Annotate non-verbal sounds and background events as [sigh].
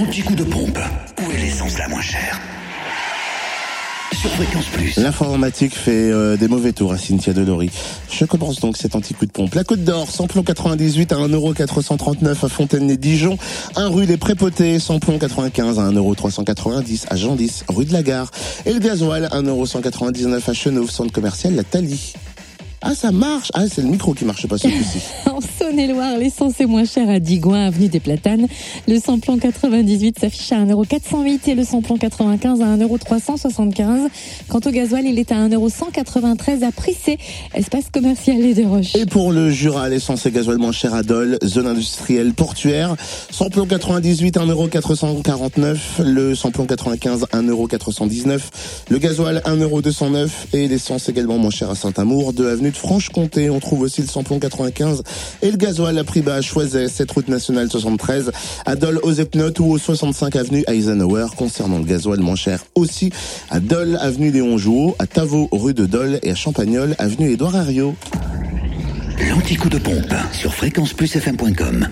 L'anti-coup de pompe. Où est l'essence la moins chère? Sur Fréquence Plus. L'informatique fait euh, des mauvais tours à Cynthia Delory. Je commence donc cet anti-coup de pompe. La Côte d'Or, samplon 98 à 1,439€ à Fontaine-les-Dijon. Un rue des Prépotés, samplon 95 à 1,390€ à Gendis, rue de la Gare. Et le gasoil, 1,199€ à Chenauve, centre commercial La Thalie. Ah, ça marche Ah, c'est le micro qui marche pas ce coup-ci. [laughs] en Saône-et-Loire, l'essence est moins chère à Digoin, avenue des Platanes. Le samplon 98 s'affiche à 1,408€ et le samplon 95 à 1,375€. Quant au gasoil, il est à 1,193€ à Prissé, espace commercial Deux Roches. Et pour le Jura, l'essence et gasoil moins cher à Dole, zone industrielle portuaire. Samplon 98, 1,449€. Le samplon 95, 1,419€. Le gasoil, 1,209€ et l'essence également moins chère à Saint-Amour, de avenue de Franche-Comté. On trouve aussi le samplon 95 et le gasoil à prix bas à Choiset, cette route nationale 73, à Dole aux Epnotes ou au 65 avenue Eisenhower. Concernant le gasoil moins cher aussi à Dole, avenue Léon Jouot, à Tavaux, rue de Dole et à Champagnol, avenue Édouard Herriot. L'anti-coup de pompe sur fréquenceplusfm.com.